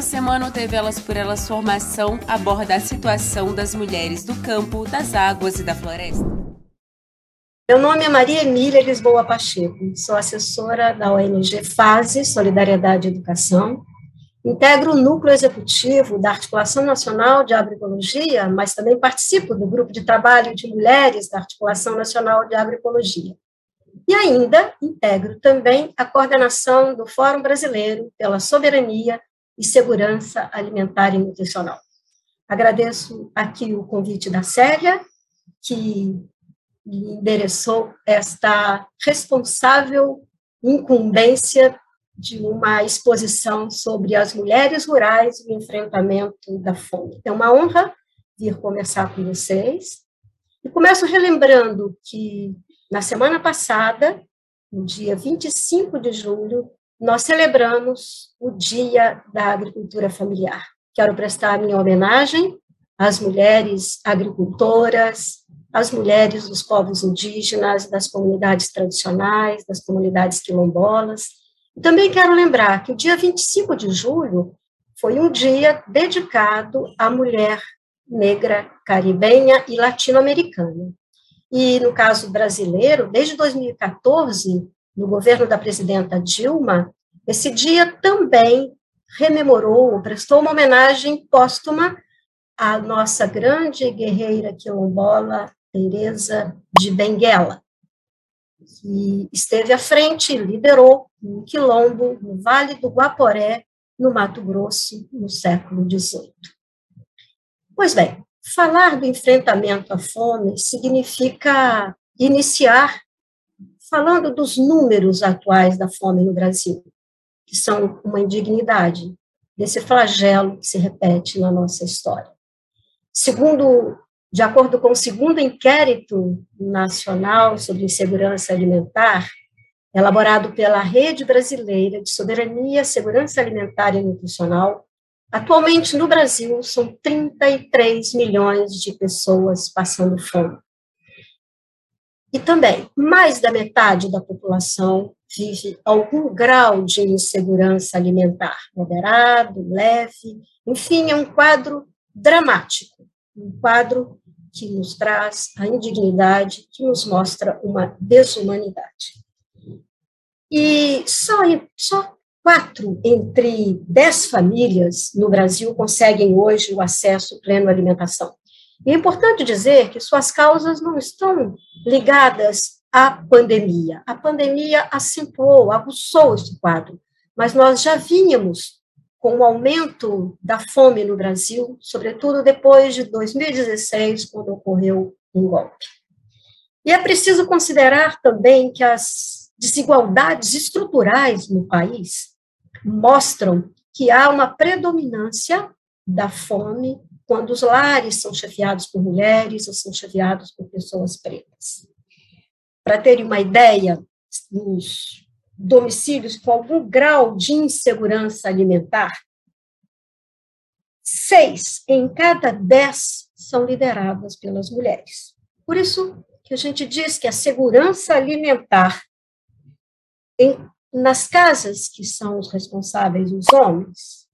Nesta semana, o TV Elas por Elas Formação aborda a situação das mulheres do campo, das águas e da floresta. Meu nome é Maria Emília Lisboa Pacheco, sou assessora da ONG FASE, Solidariedade e Educação, integro o núcleo executivo da Articulação Nacional de Agroecologia, mas também participo do grupo de trabalho de mulheres da Articulação Nacional de Agroecologia. E ainda integro também a coordenação do Fórum Brasileiro pela Soberania e segurança alimentar e nutricional. Agradeço aqui o convite da Célia, que endereçou esta responsável incumbência de uma exposição sobre as mulheres rurais e o enfrentamento da fome. É uma honra vir conversar com vocês. E começo relembrando que na semana passada, no dia 25 de julho, nós celebramos o Dia da Agricultura Familiar. Quero prestar minha homenagem às mulheres agricultoras, às mulheres dos povos indígenas, das comunidades tradicionais, das comunidades quilombolas. E também quero lembrar que o dia 25 de julho foi um dia dedicado à mulher negra caribenha e latino-americana. E no caso brasileiro, desde 2014, no governo da presidenta Dilma, esse dia também rememorou, prestou uma homenagem póstuma à nossa grande guerreira quilombola, Teresa de Benguela, que esteve à frente e liderou um quilombo no Vale do Guaporé, no Mato Grosso, no século XVIII. Pois bem, falar do enfrentamento à fome significa iniciar falando dos números atuais da fome no Brasil, que são uma indignidade, desse flagelo que se repete na nossa história. Segundo, de acordo com o segundo inquérito nacional sobre insegurança alimentar, elaborado pela Rede Brasileira de Soberania, Segurança Alimentar e Nutricional, atualmente no Brasil são 33 milhões de pessoas passando fome. E também, mais da metade da população vive algum grau de insegurança alimentar, moderado, leve, enfim, é um quadro dramático, um quadro que nos traz a indignidade, que nos mostra uma desumanidade. E só, só quatro entre dez famílias no Brasil conseguem hoje o acesso pleno à alimentação. E é importante dizer que suas causas não estão ligadas à pandemia. A pandemia acentuou, aguçou este quadro, mas nós já vínhamos com o aumento da fome no Brasil, sobretudo depois de 2016, quando ocorreu um golpe. E é preciso considerar também que as desigualdades estruturais no país mostram que há uma predominância da fome quando os lares são chefiados por mulheres ou são chefiados por pessoas pretas. Para terem uma ideia, os domicílios com algum grau de insegurança alimentar, seis em cada dez são lideradas pelas mulheres. Por isso que a gente diz que a segurança alimentar em, nas casas que são os responsáveis os homens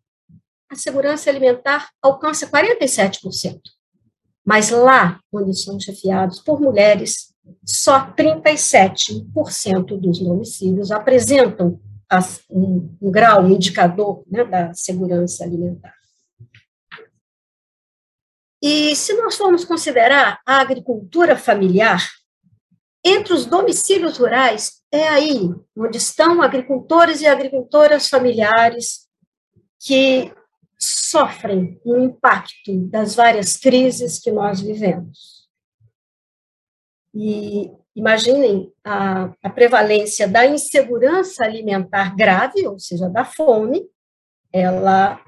a segurança alimentar alcança 47%. Mas lá, onde são chefiados por mulheres, só 37% dos homicídios apresentam um, um, grau, um indicador né, da segurança alimentar. E se nós formos considerar a agricultura familiar, entre os domicílios rurais, é aí onde estão agricultores e agricultoras familiares que sofrem o impacto das várias crises que nós vivemos. E imaginem a, a prevalência da insegurança alimentar grave, ou seja, da fome, ela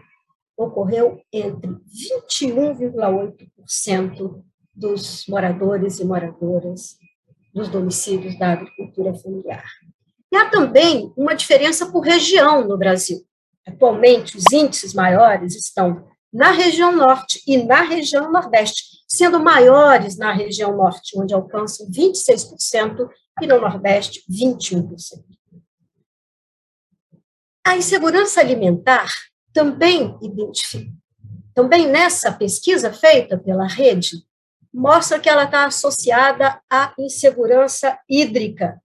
ocorreu entre 21,8% dos moradores e moradoras dos domicílios da agricultura familiar. E há também uma diferença por região no Brasil. Atualmente, os índices maiores estão na região norte e na região nordeste, sendo maiores na região norte, onde alcançam 26%, e no nordeste, 21%. A insegurança alimentar também identifica, também nessa pesquisa feita pela rede, mostra que ela está associada à insegurança hídrica,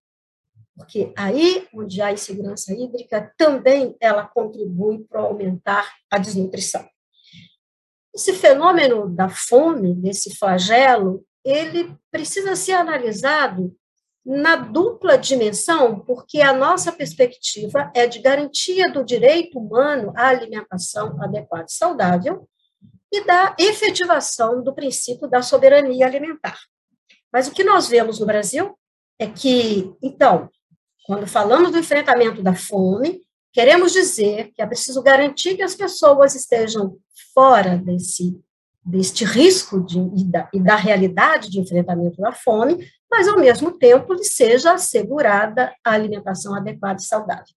porque aí onde há insegurança hídrica, também ela contribui para aumentar a desnutrição. Esse fenômeno da fome, desse flagelo, ele precisa ser analisado na dupla dimensão, porque a nossa perspectiva é de garantia do direito humano à alimentação adequada e saudável e da efetivação do princípio da soberania alimentar. Mas o que nós vemos no Brasil é que, então, quando falamos do enfrentamento da fome, queremos dizer que é preciso garantir que as pessoas estejam fora desse deste risco de, e, da, e da realidade de enfrentamento da fome, mas, ao mesmo tempo, lhe seja assegurada a alimentação adequada e saudável.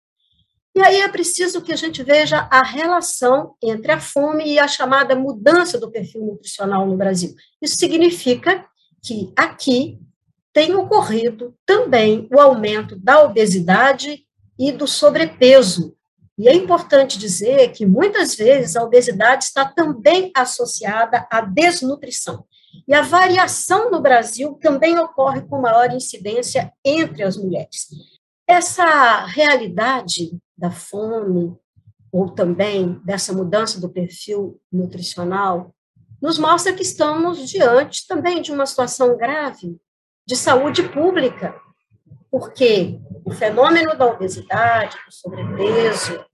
E aí é preciso que a gente veja a relação entre a fome e a chamada mudança do perfil nutricional no Brasil. Isso significa que aqui tem ocorrido também o aumento da obesidade e do sobrepeso. E é importante dizer que muitas vezes a obesidade está também associada à desnutrição. E a variação no Brasil também ocorre com maior incidência entre as mulheres. Essa realidade da fome, ou também dessa mudança do perfil nutricional, nos mostra que estamos diante também de uma situação grave de saúde pública, porque o fenômeno da obesidade, do sobrepeso,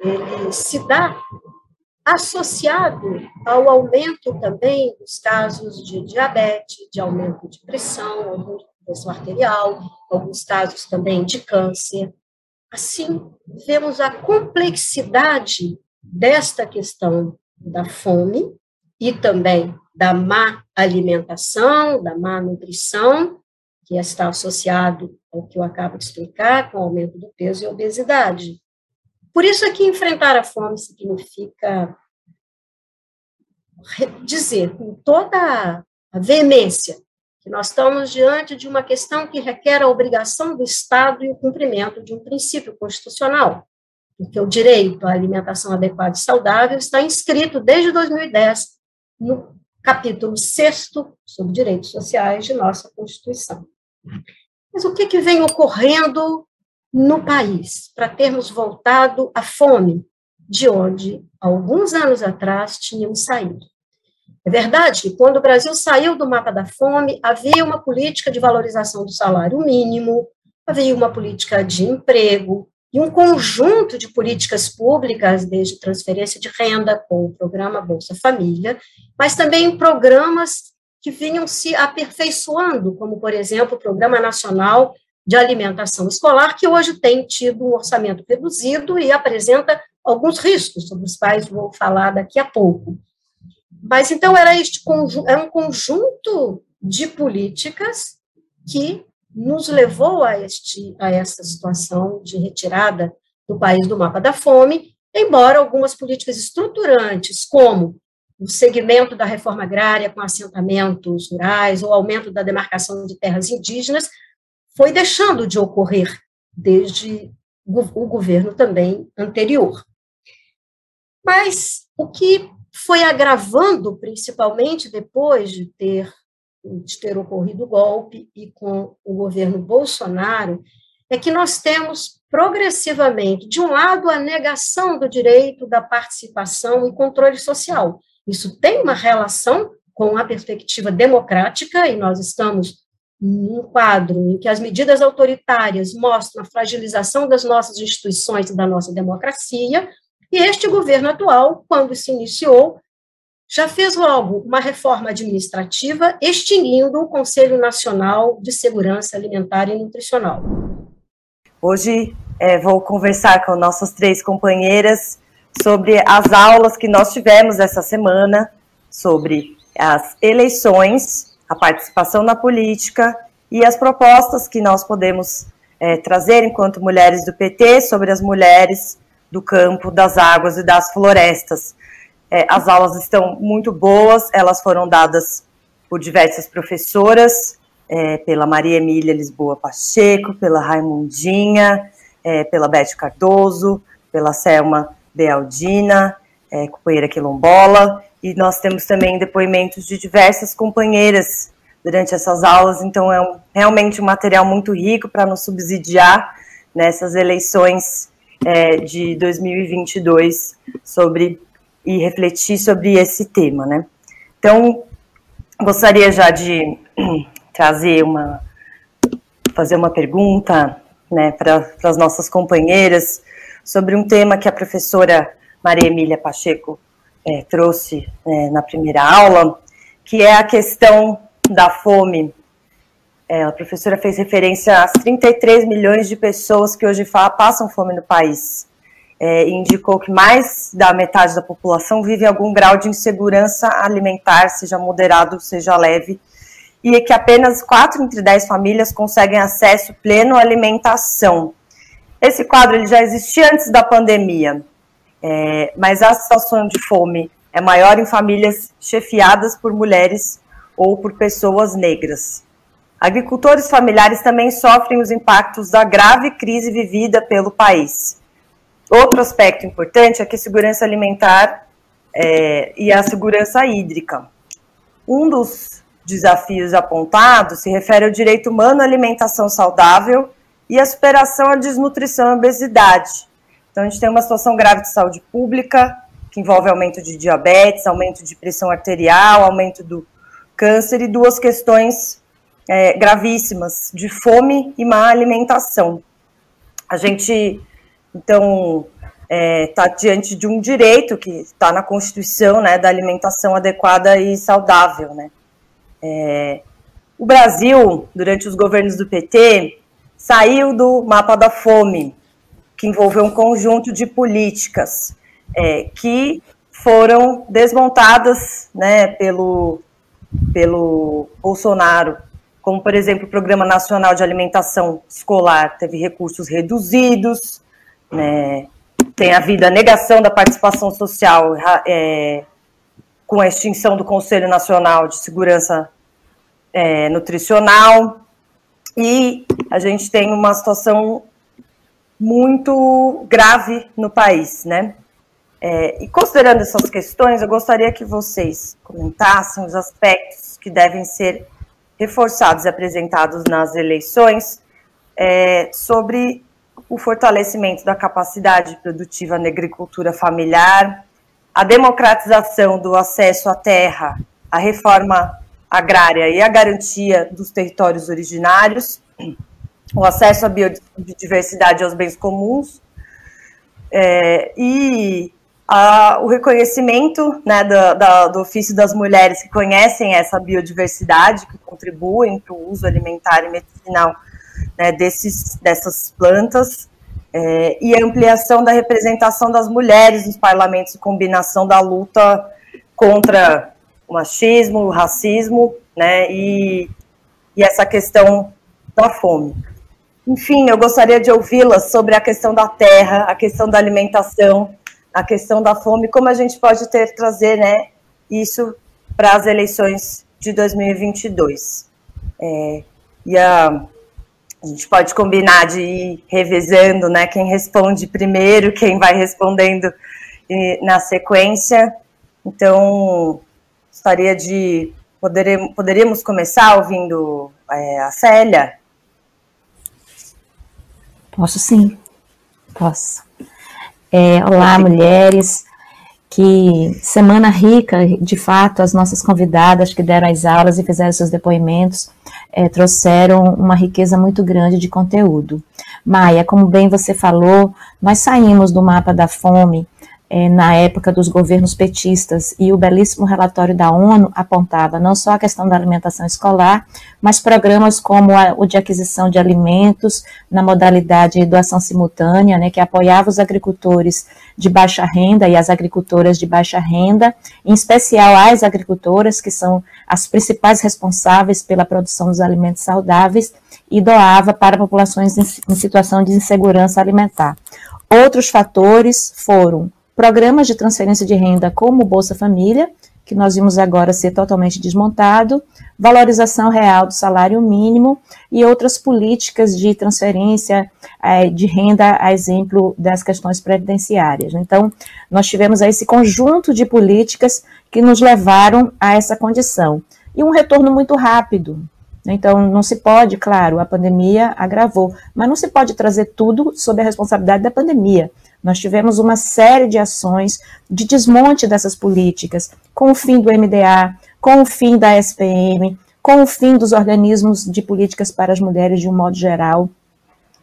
ele se dá associado ao aumento também dos casos de diabetes, de aumento de pressão, pressão arterial, alguns casos também de câncer. Assim, vemos a complexidade desta questão da fome e também da má alimentação, da má nutrição, que está associado ao que eu acabo de explicar, com o aumento do peso e obesidade. Por isso é que enfrentar a fome significa dizer com toda a veemência que nós estamos diante de uma questão que requer a obrigação do Estado e o cumprimento de um princípio constitucional, porque o direito à alimentação adequada e saudável está inscrito desde 2010 no capítulo 6 sobre direitos sociais de nossa Constituição. Mas o que, que vem ocorrendo no país para termos voltado à fome, de onde, alguns anos atrás, tínhamos saído? É verdade que, quando o Brasil saiu do mapa da fome, havia uma política de valorização do salário mínimo, havia uma política de emprego, e um conjunto de políticas públicas, desde transferência de renda, com o programa Bolsa Família, mas também programas que vinham se aperfeiçoando, como, por exemplo, o Programa Nacional de Alimentação Escolar, que hoje tem tido um orçamento reduzido e apresenta alguns riscos, sobre os quais vou falar daqui a pouco. Mas, então, era este é um conjunto de políticas que nos levou a, este, a essa situação de retirada do país do mapa da fome, embora algumas políticas estruturantes, como o segmento da reforma agrária com assentamentos rurais, ou aumento da demarcação de terras indígenas, foi deixando de ocorrer desde o governo também anterior. Mas o que foi agravando, principalmente depois de ter de ter ocorrido o golpe e com o governo Bolsonaro, é que nós temos progressivamente, de um lado, a negação do direito da participação e controle social. Isso tem uma relação com a perspectiva democrática, e nós estamos num quadro em que as medidas autoritárias mostram a fragilização das nossas instituições e da nossa democracia, e este governo atual, quando se iniciou, já fez logo uma reforma administrativa extinguindo o Conselho Nacional de Segurança Alimentar e Nutricional. Hoje é, vou conversar com nossas três companheiras sobre as aulas que nós tivemos essa semana sobre as eleições, a participação na política e as propostas que nós podemos é, trazer enquanto mulheres do PT sobre as mulheres do campo, das águas e das florestas. É, as aulas estão muito boas, elas foram dadas por diversas professoras, é, pela Maria Emília Lisboa Pacheco, pela Raimundinha, é, pela Beth Cardoso, pela Selma Bealdina, é, companheira quilombola, e nós temos também depoimentos de diversas companheiras durante essas aulas, então é um, realmente um material muito rico para nos subsidiar nessas eleições é, de 2022 sobre e refletir sobre esse tema, né? Então, gostaria já de trazer uma, fazer uma pergunta, né, para as nossas companheiras sobre um tema que a professora Maria Emília Pacheco é, trouxe é, na primeira aula, que é a questão da fome. É, a professora fez referência às 33 milhões de pessoas que hoje passam fome no país. É, indicou que mais da metade da população vive algum grau de insegurança alimentar, seja moderado, seja leve, e que apenas 4 entre 10 famílias conseguem acesso pleno à alimentação. Esse quadro ele já existia antes da pandemia, é, mas a situação de fome é maior em famílias chefiadas por mulheres ou por pessoas negras. Agricultores familiares também sofrem os impactos da grave crise vivida pelo país. Outro aspecto importante é que a segurança alimentar é, e a segurança hídrica. Um dos desafios apontados se refere ao direito humano à alimentação saudável e à superação à desnutrição e obesidade. Então, a gente tem uma situação grave de saúde pública, que envolve aumento de diabetes, aumento de pressão arterial, aumento do câncer e duas questões é, gravíssimas de fome e má alimentação. A gente, então, está é, tá diante de um direito que está na Constituição, né, da alimentação adequada e saudável, né. É, o Brasil, durante os governos do PT, saiu do mapa da fome, que envolveu um conjunto de políticas é, que foram desmontadas né, pelo pelo Bolsonaro, como, por exemplo, o Programa Nacional de Alimentação Escolar teve recursos reduzidos, né, tem havido a negação da participação social é, com a extinção do Conselho Nacional de Segurança é, Nutricional, e a gente tem uma situação muito grave no país, né? É, e considerando essas questões, eu gostaria que vocês comentassem os aspectos que devem ser reforçados e apresentados nas eleições é, sobre o fortalecimento da capacidade produtiva na agricultura familiar, a democratização do acesso à terra, a reforma agrária e a garantia dos territórios originários, o acesso à biodiversidade e aos bens comuns, é, e a, o reconhecimento né, da, do ofício das mulheres que conhecem essa biodiversidade, que contribuem para o uso alimentar e medicinal né, desses, dessas plantas, é, e a ampliação da representação das mulheres nos parlamentos e combinação da luta contra o machismo, o racismo, né, e, e essa questão da fome. Enfim, eu gostaria de ouvi-las sobre a questão da terra, a questão da alimentação, a questão da fome, como a gente pode ter trazer né, isso para as eleições de 2022. É, e a, a gente pode combinar de ir revezando né, quem responde primeiro, quem vai respondendo na sequência. Então, gostaria de. Poderíamos, poderíamos começar ouvindo é, a Célia? Posso sim, posso. É, olá, mulheres. Que semana rica, de fato, as nossas convidadas que deram as aulas e fizeram seus depoimentos é, trouxeram uma riqueza muito grande de conteúdo. Maia, como bem você falou, nós saímos do mapa da fome é, na época dos governos petistas, e o belíssimo relatório da ONU apontava não só a questão da alimentação escolar, mas programas como a, o de aquisição de alimentos na modalidade de doação simultânea, né, que apoiava os agricultores de baixa renda e as agricultoras de baixa renda, em especial as agricultoras, que são as principais responsáveis pela produção dos alimentos saudáveis, e doava para populações em, em situação de insegurança alimentar. Outros fatores foram programas de transferência de renda como Bolsa Família, que nós vimos agora ser totalmente desmontado, valorização real do salário mínimo e outras políticas de transferência é, de renda, a exemplo das questões previdenciárias. Então, nós tivemos esse conjunto de políticas que nos levaram a essa condição. E um retorno muito rápido. Então, não se pode, claro, a pandemia agravou, mas não se pode trazer tudo sob a responsabilidade da pandemia. Nós tivemos uma série de ações de desmonte dessas políticas, com o fim do MDA, com o fim da SPM, com o fim dos organismos de políticas para as mulheres de um modo geral,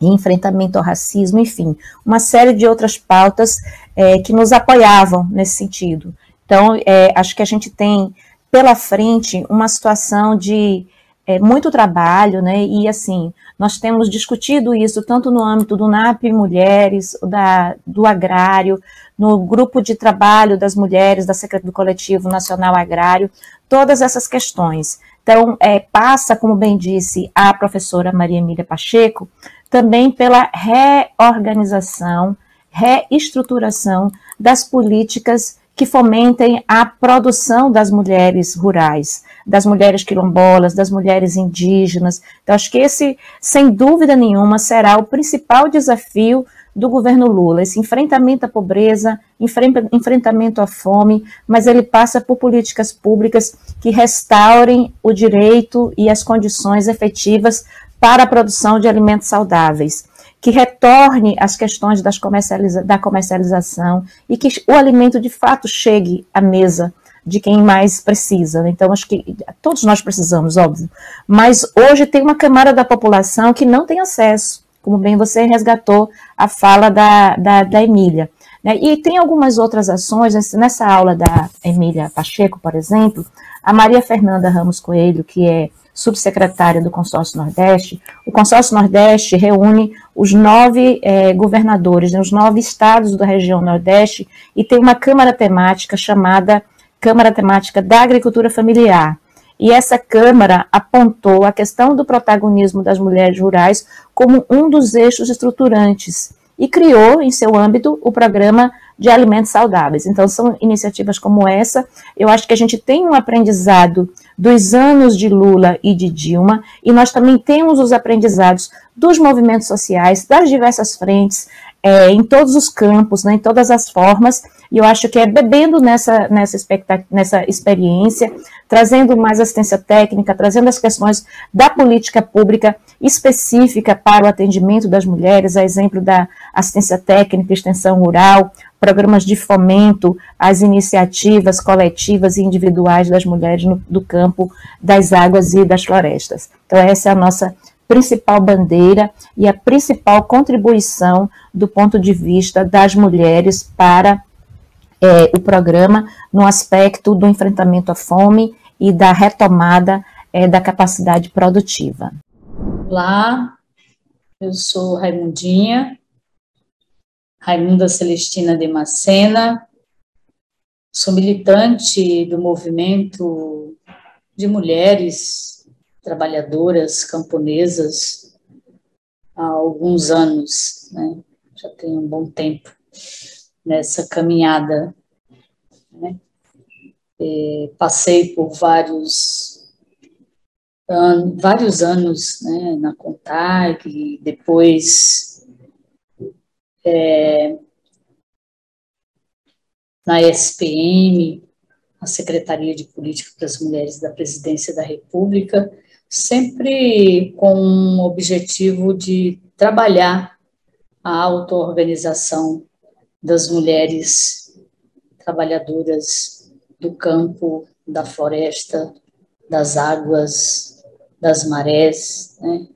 enfrentamento ao racismo, enfim, uma série de outras pautas é, que nos apoiavam nesse sentido. Então, é, acho que a gente tem pela frente uma situação de é, muito trabalho, né? E assim, nós temos discutido isso tanto no âmbito do NAP Mulheres, da, do agrário, no grupo de trabalho das mulheres da do Coletivo Nacional Agrário, todas essas questões. Então, é, passa, como bem disse a professora Maria Emília Pacheco, também pela reorganização, reestruturação das políticas que fomentem a produção das mulheres rurais, das mulheres quilombolas, das mulheres indígenas. Então, acho que esse, sem dúvida nenhuma, será o principal desafio do governo Lula, esse enfrentamento à pobreza, enfrentamento à fome, mas ele passa por políticas públicas que restaurem o direito e as condições efetivas para a produção de alimentos saudáveis que retorne as questões das comercializa da comercialização e que o alimento de fato chegue à mesa de quem mais precisa. Então, acho que todos nós precisamos, óbvio. Mas hoje tem uma camada da população que não tem acesso, como bem você resgatou a fala da, da, da Emília. Né? E tem algumas outras ações, nessa aula da Emília Pacheco, por exemplo, a Maria Fernanda Ramos Coelho, que é subsecretária do Consórcio Nordeste, o Consórcio Nordeste reúne os nove é, governadores, né, os nove estados da região Nordeste, e tem uma Câmara temática chamada Câmara Temática da Agricultura Familiar. E essa Câmara apontou a questão do protagonismo das mulheres rurais como um dos eixos estruturantes e criou, em seu âmbito, o programa de alimentos saudáveis. Então, são iniciativas como essa. Eu acho que a gente tem um aprendizado dos anos de Lula e de Dilma, e nós também temos os aprendizados dos movimentos sociais, das diversas frentes, é, em todos os campos, né, em todas as formas, e eu acho que é bebendo nessa, nessa, nessa experiência, trazendo mais assistência técnica, trazendo as questões da política pública específica para o atendimento das mulheres, a exemplo da assistência técnica, extensão rural, programas de fomento às iniciativas coletivas e individuais das mulheres no, do campo, das águas e das florestas. Então, essa é a nossa principal bandeira e a principal contribuição do ponto de vista das mulheres para é, o programa no aspecto do enfrentamento à fome e da retomada é, da capacidade produtiva. Olá, eu sou Raimundinha, Raimunda Celestina de Macena, sou militante do movimento de mulheres trabalhadoras camponesas há alguns anos, né? já tem um bom tempo nessa caminhada. Né? Passei por vários, an vários anos né, na CONTAG, depois é, na SPM, a Secretaria de Política para as Mulheres da Presidência da República, sempre com o objetivo de trabalhar a auto-organização das mulheres trabalhadoras do campo, da floresta, das águas, das marés. Né?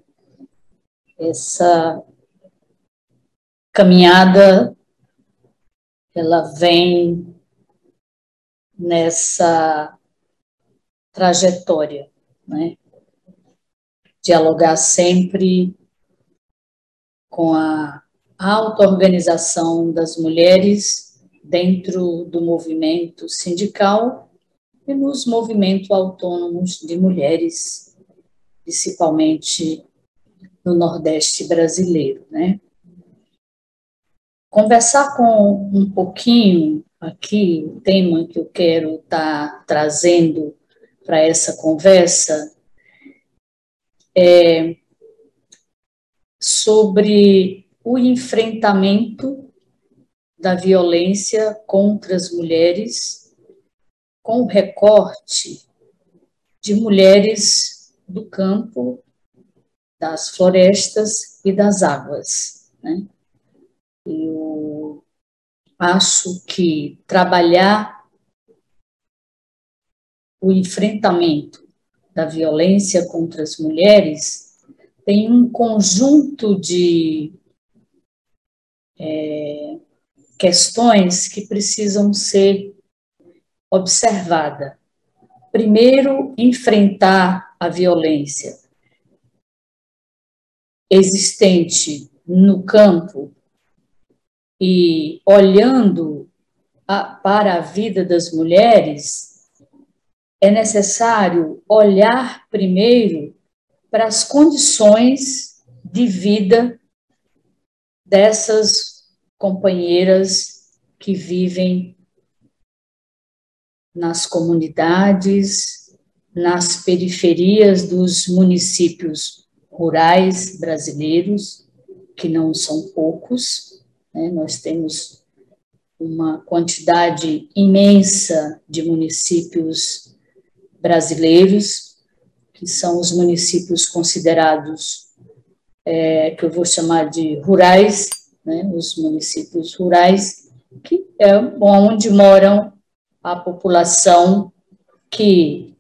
Essa caminhada ela vem nessa trajetória, né? Dialogar sempre com a auto-organização das mulheres dentro do movimento sindical e nos movimentos autônomos de mulheres, principalmente no Nordeste brasileiro, né? Conversar com um pouquinho aqui o tema que eu quero estar tá trazendo para essa conversa é sobre o enfrentamento da violência contra as mulheres com recorte de mulheres do campo, das florestas e das águas. Né? Eu acho que trabalhar o enfrentamento da violência contra as mulheres tem um conjunto de é, questões que precisam ser observadas. Primeiro, enfrentar a violência existente no campo e olhando a, para a vida das mulheres, é necessário olhar primeiro para as condições de vida dessas companheiras que vivem nas comunidades, nas periferias dos municípios rurais brasileiros, que não são poucos, né? nós temos uma quantidade imensa de municípios brasileiros, que são os municípios considerados é, que eu vou chamar de rurais, né, os municípios rurais, que é onde moram a população que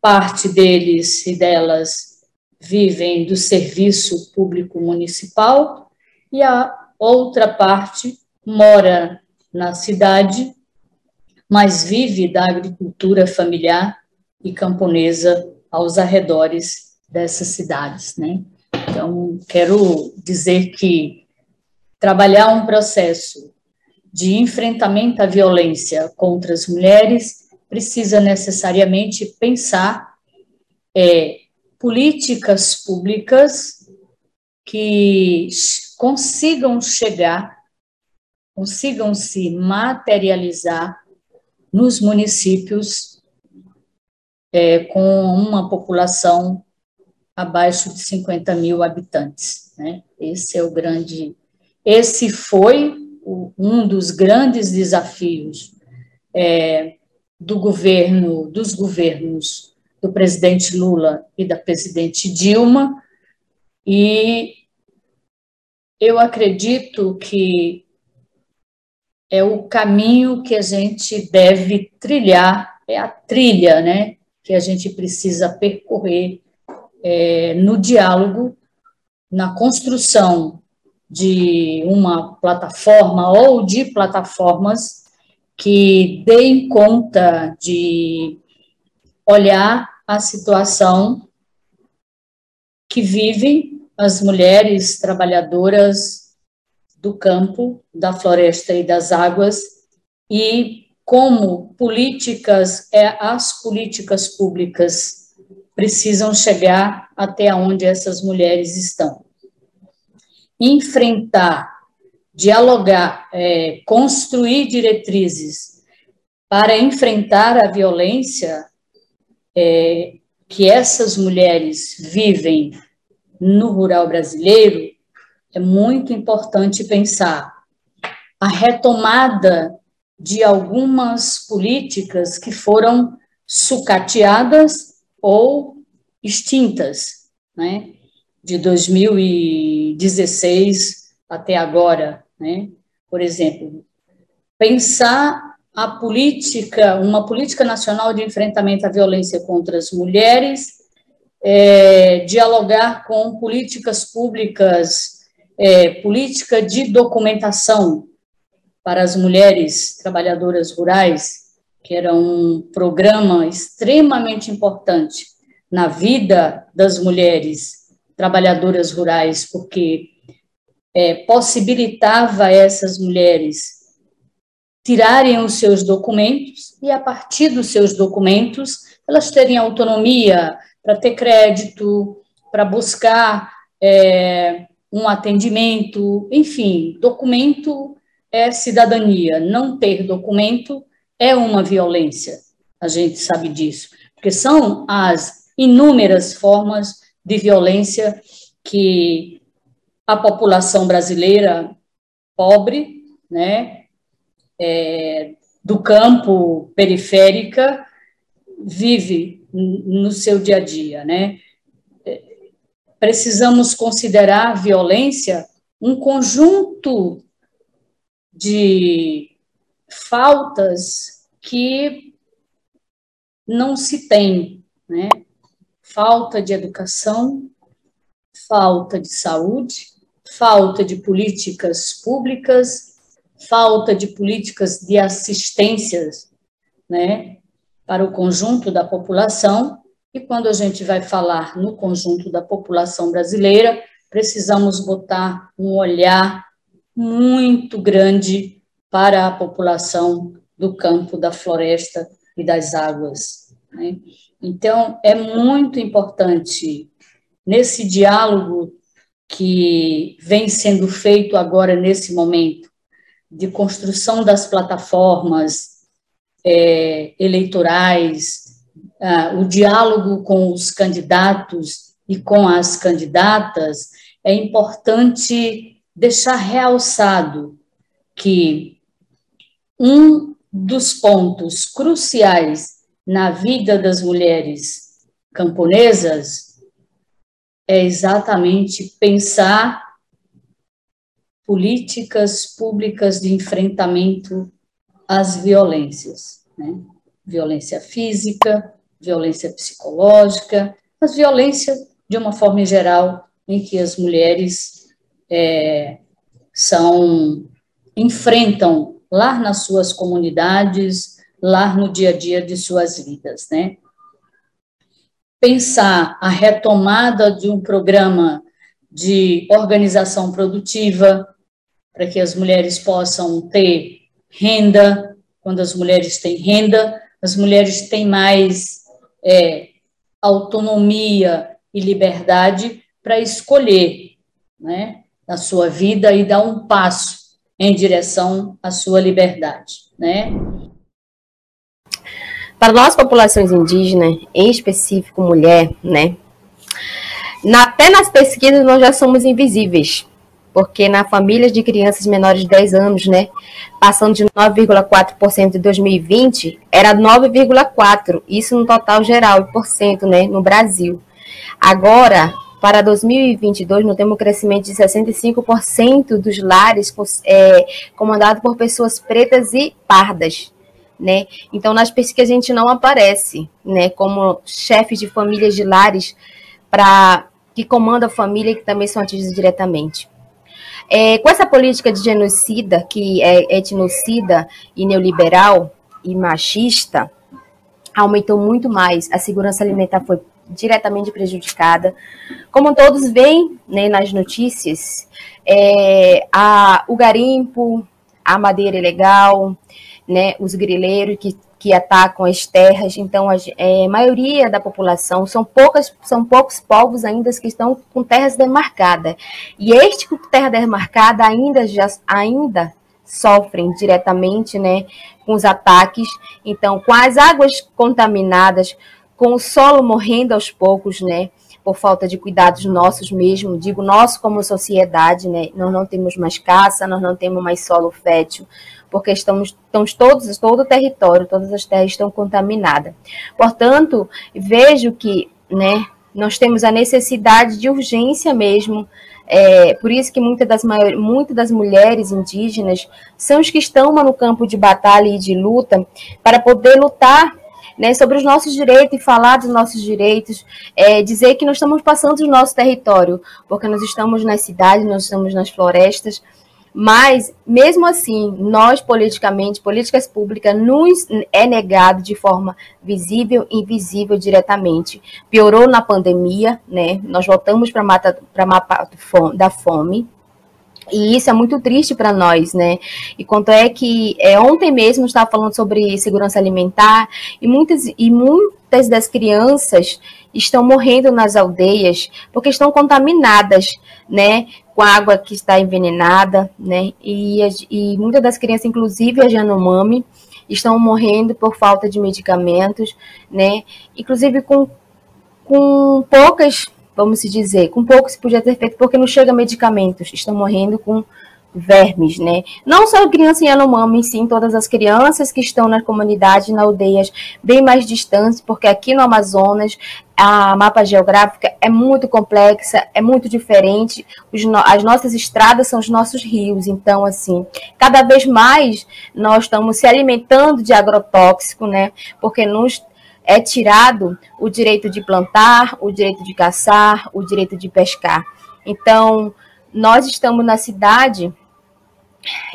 parte deles e delas vivem do serviço público municipal e a outra parte mora na cidade, mas vive da agricultura familiar e camponesa aos arredores dessas cidades, né? Então, quero dizer que trabalhar um processo de enfrentamento à violência contra as mulheres precisa necessariamente pensar é, políticas públicas que consigam chegar, consigam se materializar nos municípios é, com uma população abaixo de 50 mil habitantes. Né? Esse é o grande, esse foi o, um dos grandes desafios é, do governo, dos governos do presidente Lula e da presidente Dilma, e eu acredito que é o caminho que a gente deve trilhar, é a trilha, né, que a gente precisa percorrer é, no diálogo, na construção de uma plataforma ou de plataformas que deem conta de olhar a situação que vivem as mulheres trabalhadoras do campo, da floresta e das águas e como políticas, é, as políticas públicas precisam chegar até onde essas mulheres estão. Enfrentar, dialogar, é, construir diretrizes para enfrentar a violência é, que essas mulheres vivem no rural brasileiro, é muito importante pensar a retomada de algumas políticas que foram sucateadas ou extintas, né? De 2016 até agora, né? Por exemplo, pensar a política, uma política nacional de enfrentamento à violência contra as mulheres, é, dialogar com políticas públicas, é, política de documentação, para as mulheres trabalhadoras rurais, que era um programa extremamente importante na vida das mulheres trabalhadoras rurais, porque é, possibilitava essas mulheres tirarem os seus documentos e, a partir dos seus documentos, elas terem autonomia para ter crédito, para buscar é, um atendimento, enfim, documento é cidadania. Não ter documento é uma violência, a gente sabe disso, porque são as inúmeras formas de violência que a população brasileira pobre, né, é, do campo periférica vive no seu dia a dia, né? Precisamos considerar a violência um conjunto de faltas que não se tem, né? Falta de educação, falta de saúde, falta de políticas públicas, falta de políticas de assistências, né, para o conjunto da população. E quando a gente vai falar no conjunto da população brasileira, precisamos botar um olhar muito grande para a população do campo, da floresta e das águas. Né? Então, é muito importante, nesse diálogo que vem sendo feito agora, nesse momento, de construção das plataformas é, eleitorais, ah, o diálogo com os candidatos e com as candidatas, é importante deixar realçado que um dos pontos cruciais na vida das mulheres camponesas é exatamente pensar políticas públicas de enfrentamento às violências, né? Violência física, violência psicológica, as violências de uma forma geral em que as mulheres é, são enfrentam lá nas suas comunidades, lá no dia a dia de suas vidas, né? Pensar a retomada de um programa de organização produtiva, para que as mulheres possam ter renda. Quando as mulheres têm renda, as mulheres têm mais é, autonomia e liberdade para escolher né, a sua vida e dar um passo em direção à sua liberdade. Né? Para nós, populações indígenas, em específico mulher, né, na, até nas pesquisas nós já somos invisíveis porque na família de crianças menores de 10 anos, né, passando de 9,4% em 2020, era 9,4%, isso no total geral, por cento, né, no Brasil. Agora, para 2022, nós temos um crescimento de 65% dos lares é, comandados por pessoas pretas e pardas, né? Então, nas pesquisas a gente não aparece, né, como chefes de famílias de lares para que comandam a família e que também são atingidos diretamente. É, com essa política de genocida, que é etnocida e neoliberal e machista, aumentou muito mais. A segurança alimentar foi diretamente prejudicada. Como todos veem né, nas notícias, é, a, o garimpo, a madeira ilegal, né, os grileiros que que atacam as terras. Então, a, é, maioria da população são poucas, são poucos povos ainda que estão com terras demarcadas. E este com terra demarcada ainda já ainda sofrem diretamente, né, com os ataques. Então, com as águas contaminadas, com o solo morrendo aos poucos, né, por falta de cuidados nossos mesmo, digo nosso como sociedade, né, nós não temos mais caça, nós não temos mais solo fértil, porque estamos, estamos todos, todo o território, todas as terras estão contaminadas. Portanto, vejo que, né, nós temos a necessidade de urgência mesmo, é, por isso que muitas das, muitas das mulheres indígenas são os que estão no campo de batalha e de luta para poder lutar né, sobre os nossos direitos e falar dos nossos direitos, é, dizer que nós estamos passando do nosso território, porque nós estamos nas cidades, nós estamos nas florestas, Mas, mesmo assim, nós politicamente, políticas públicas, nos é negado de forma visível e invisível diretamente. Piorou na pandemia, né? Nós voltamos para a mapa da fome, e isso é muito triste para nós, né? E quanto é que é, ontem mesmo estava falando sobre segurança alimentar e muitas e muitas das crianças estão morrendo nas aldeias porque estão contaminadas, né, com água que está envenenada, né? E, e muitas das crianças, inclusive a Janomami, estão morrendo por falta de medicamentos, né? Inclusive com com poucas vamos dizer, com pouco se podia ter feito, porque não chega medicamentos, estão morrendo com vermes, né? Não só criança em Yanomami, sim todas as crianças que estão na comunidade, na aldeias bem mais distantes, porque aqui no Amazonas a mapa geográfica é muito complexa, é muito diferente. No, as nossas estradas são os nossos rios, então assim, cada vez mais nós estamos se alimentando de agrotóxico, né? Porque nos é tirado o direito de plantar, o direito de caçar, o direito de pescar. Então, nós estamos na cidade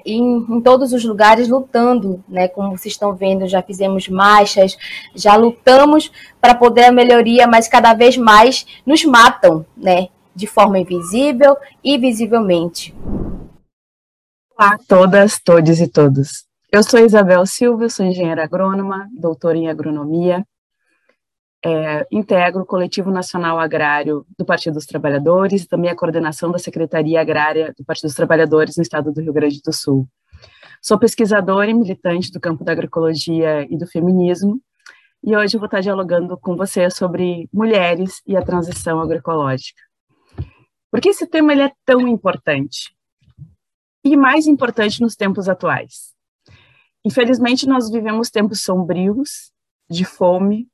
em, em, todos os lugares lutando, né? Como vocês estão vendo, já fizemos marchas, já lutamos para poder a melhoria, mas cada vez mais nos matam, né? De forma invisível e visivelmente. Olá todas, todos e todos. Eu sou Isabel Silva, sou engenheira agrônoma, doutora em agronomia, é, integro o Coletivo Nacional Agrário do Partido dos Trabalhadores e também a coordenação da Secretaria Agrária do Partido dos Trabalhadores no estado do Rio Grande do Sul. Sou pesquisadora e militante do campo da agroecologia e do feminismo, e hoje vou estar dialogando com você sobre mulheres e a transição agroecológica. Por que esse tema ele é tão importante? E mais importante nos tempos atuais. Infelizmente, nós vivemos tempos sombrios, de fome,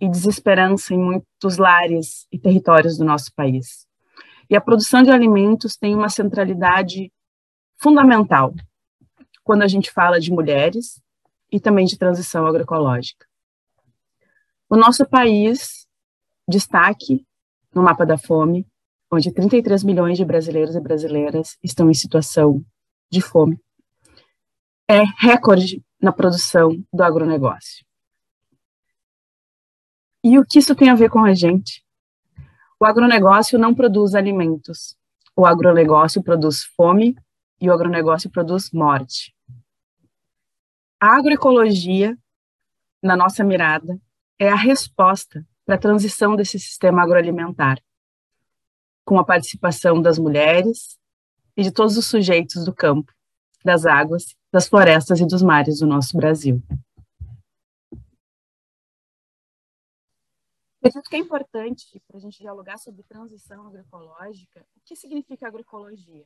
e desesperança em muitos lares e territórios do nosso país. E a produção de alimentos tem uma centralidade fundamental quando a gente fala de mulheres e também de transição agroecológica. O nosso país destaque no mapa da fome, onde 33 milhões de brasileiros e brasileiras estão em situação de fome, é recorde na produção do agronegócio. E o que isso tem a ver com a gente? O agronegócio não produz alimentos. O agronegócio produz fome e o agronegócio produz morte. A agroecologia, na nossa mirada, é a resposta para a transição desse sistema agroalimentar, com a participação das mulheres e de todos os sujeitos do campo, das águas, das florestas e dos mares do nosso Brasil. Acredito que é importante para a gente dialogar sobre transição agroecológica. O que significa agroecologia?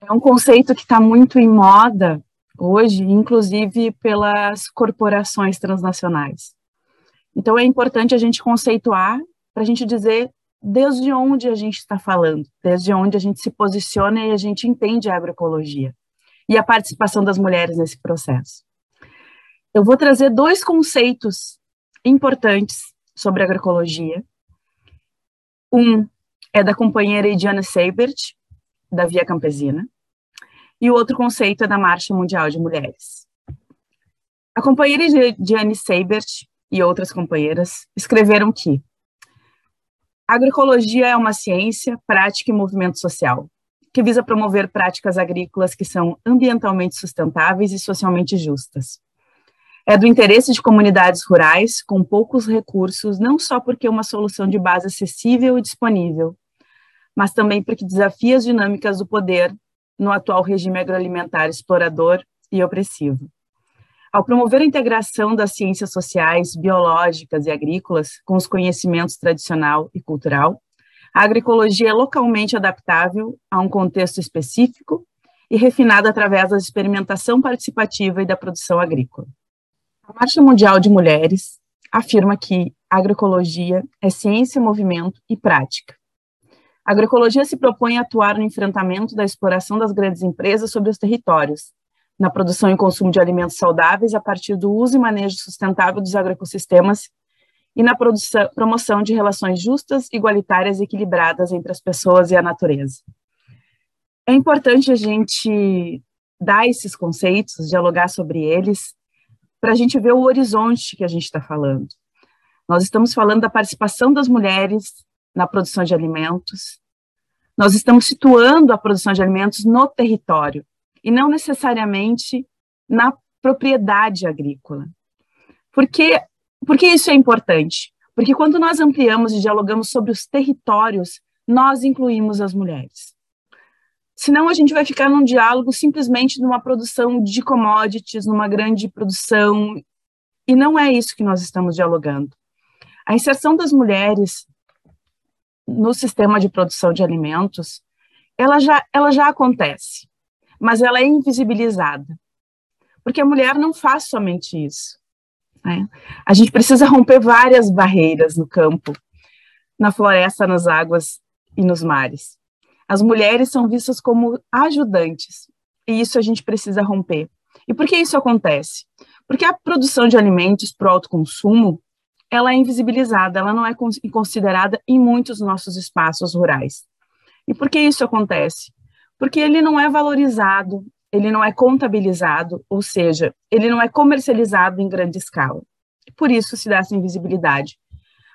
É um conceito que está muito em moda hoje, inclusive pelas corporações transnacionais. Então é importante a gente conceituar para a gente dizer desde onde a gente está falando, desde onde a gente se posiciona e a gente entende a agroecologia e a participação das mulheres nesse processo. Eu vou trazer dois conceitos importantes sobre agroecologia. Um é da companheira Ediana Seibert, da Via Campesina, e o outro conceito é da Marcha Mundial de Mulheres. A companheira Ediane Seibert e outras companheiras escreveram que agroecologia é uma ciência, prática e movimento social, que visa promover práticas agrícolas que são ambientalmente sustentáveis e socialmente justas é do interesse de comunidades rurais com poucos recursos, não só porque é uma solução de base acessível e disponível, mas também porque desafia as dinâmicas do poder no atual regime agroalimentar explorador e opressivo. Ao promover a integração das ciências sociais, biológicas e agrícolas com os conhecimentos tradicional e cultural, a agroecologia é localmente adaptável a um contexto específico e refinada através da experimentação participativa e da produção agrícola. A Marcha Mundial de Mulheres afirma que agroecologia é ciência, movimento e prática. A agroecologia se propõe a atuar no enfrentamento da exploração das grandes empresas sobre os territórios, na produção e consumo de alimentos saudáveis a partir do uso e manejo sustentável dos agroecossistemas e na produção, promoção de relações justas, igualitárias e equilibradas entre as pessoas e a natureza. É importante a gente dar esses conceitos, dialogar sobre eles, para a gente ver o horizonte que a gente está falando. Nós estamos falando da participação das mulheres na produção de alimentos, nós estamos situando a produção de alimentos no território e não necessariamente na propriedade agrícola. Por que, por que isso é importante? Porque quando nós ampliamos e dialogamos sobre os territórios, nós incluímos as mulheres. Senão a gente vai ficar num diálogo simplesmente numa produção de commodities, numa grande produção, e não é isso que nós estamos dialogando. A inserção das mulheres no sistema de produção de alimentos, ela já, ela já acontece, mas ela é invisibilizada. Porque a mulher não faz somente isso. Né? A gente precisa romper várias barreiras no campo, na floresta, nas águas e nos mares. As mulheres são vistas como ajudantes, e isso a gente precisa romper. E por que isso acontece? Porque a produção de alimentos para o autoconsumo, ela é invisibilizada, ela não é considerada em muitos nossos espaços rurais. E por que isso acontece? Porque ele não é valorizado, ele não é contabilizado, ou seja, ele não é comercializado em grande escala. Por isso se dá essa invisibilidade.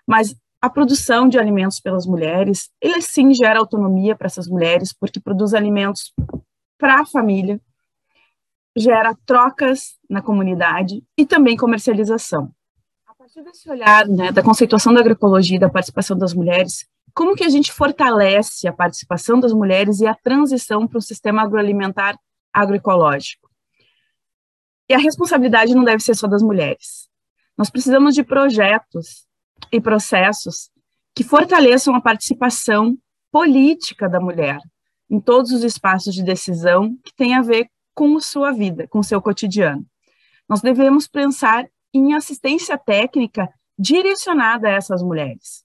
Mas a produção de alimentos pelas mulheres, ele sim gera autonomia para essas mulheres, porque produz alimentos para a família, gera trocas na comunidade e também comercialização. A partir desse olhar né, da conceituação da agroecologia e da participação das mulheres, como que a gente fortalece a participação das mulheres e a transição para um sistema agroalimentar agroecológico? E a responsabilidade não deve ser só das mulheres. Nós precisamos de projetos e processos que fortaleçam a participação política da mulher em todos os espaços de decisão que tem a ver com sua vida, com seu cotidiano. Nós devemos pensar em assistência técnica direcionada a essas mulheres,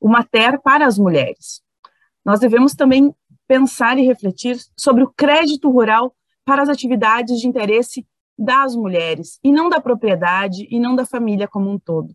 uma TER para as mulheres. Nós devemos também pensar e refletir sobre o crédito rural para as atividades de interesse das mulheres, e não da propriedade e não da família como um todo.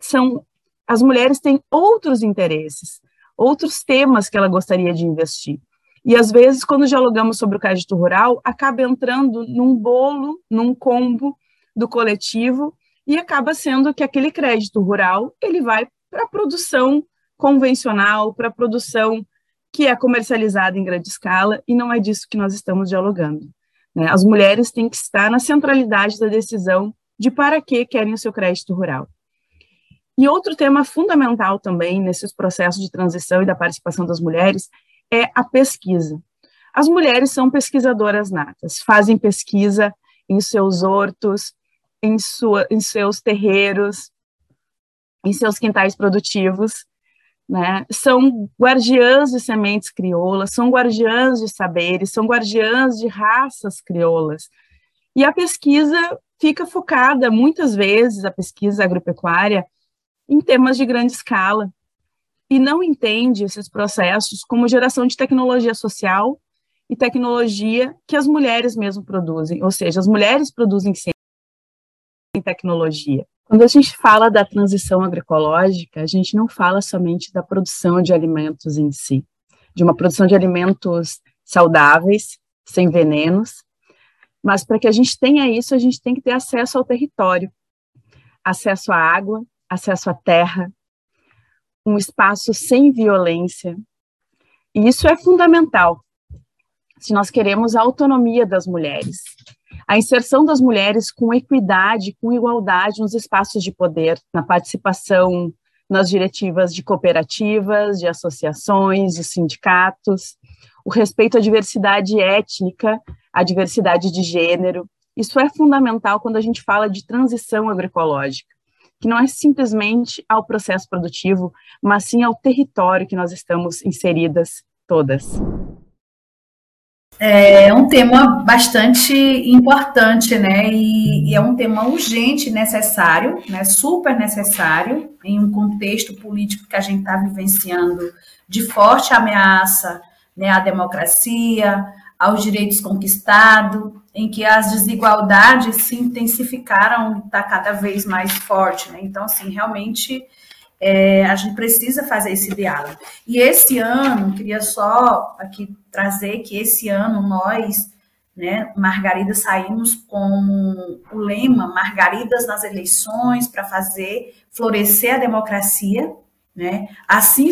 São as mulheres têm outros interesses, outros temas que ela gostaria de investir. E às vezes, quando dialogamos sobre o crédito rural, acaba entrando num bolo, num combo do coletivo, e acaba sendo que aquele crédito rural ele vai para a produção convencional, para a produção que é comercializada em grande escala, e não é disso que nós estamos dialogando. Né? As mulheres têm que estar na centralidade da decisão de para que querem o seu crédito rural. E outro tema fundamental também nesses processos de transição e da participação das mulheres é a pesquisa. As mulheres são pesquisadoras natas, fazem pesquisa em seus hortos, em, sua, em seus terreiros, em seus quintais produtivos, né? São guardiãs de sementes crioulas, são guardiãs de saberes, são guardiãs de raças crioulas. E a pesquisa fica focada, muitas vezes, a pesquisa agropecuária, em temas de grande escala e não entende esses processos como geração de tecnologia social e tecnologia que as mulheres mesmo produzem, ou seja, as mulheres produzem ciência e tecnologia. Quando a gente fala da transição agroecológica, a gente não fala somente da produção de alimentos em si, de uma produção de alimentos saudáveis, sem venenos, mas para que a gente tenha isso, a gente tem que ter acesso ao território, acesso à água, acesso à terra, um espaço sem violência. E isso é fundamental se nós queremos a autonomia das mulheres, a inserção das mulheres com equidade, com igualdade nos espaços de poder, na participação nas diretivas de cooperativas, de associações, de sindicatos, o respeito à diversidade étnica, à diversidade de gênero. Isso é fundamental quando a gente fala de transição agroecológica que não é simplesmente ao processo produtivo, mas sim ao território que nós estamos inseridas todas. É um tema bastante importante, né? E, e, é um tema urgente, necessário, né? Super necessário em um contexto político que a gente está vivenciando de forte ameaça, né? À democracia, aos direitos conquistados, em que as desigualdades se intensificaram, está cada vez mais forte. Né? Então, assim, realmente é, a gente precisa fazer esse diálogo. E esse ano, queria só aqui trazer que esse ano nós, né, Margarida, saímos com o lema Margaridas nas eleições para fazer florescer a democracia, né? Assim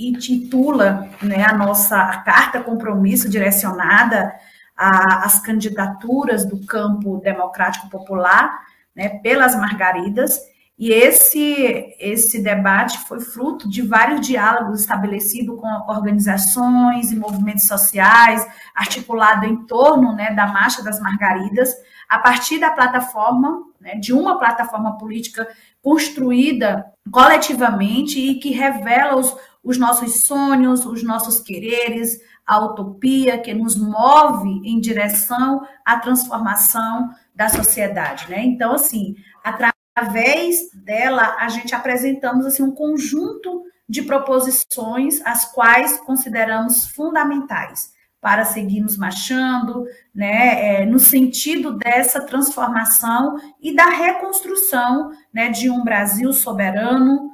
se intitula né, a nossa carta compromisso direcionada às candidaturas do campo democrático popular, né, pelas Margaridas, e esse, esse debate foi fruto de vários diálogos estabelecidos com organizações e movimentos sociais, articulado em torno né, da Marcha das Margaridas, a partir da plataforma, né, de uma plataforma política construída coletivamente e que revela os, os nossos sonhos, os nossos quereres, a utopia que nos move em direção à transformação da sociedade, né? Então, assim, através dela, a gente apresentamos assim, um conjunto de proposições, as quais consideramos fundamentais para seguirmos marchando, né, é, no sentido dessa transformação e da reconstrução né, de um Brasil soberano,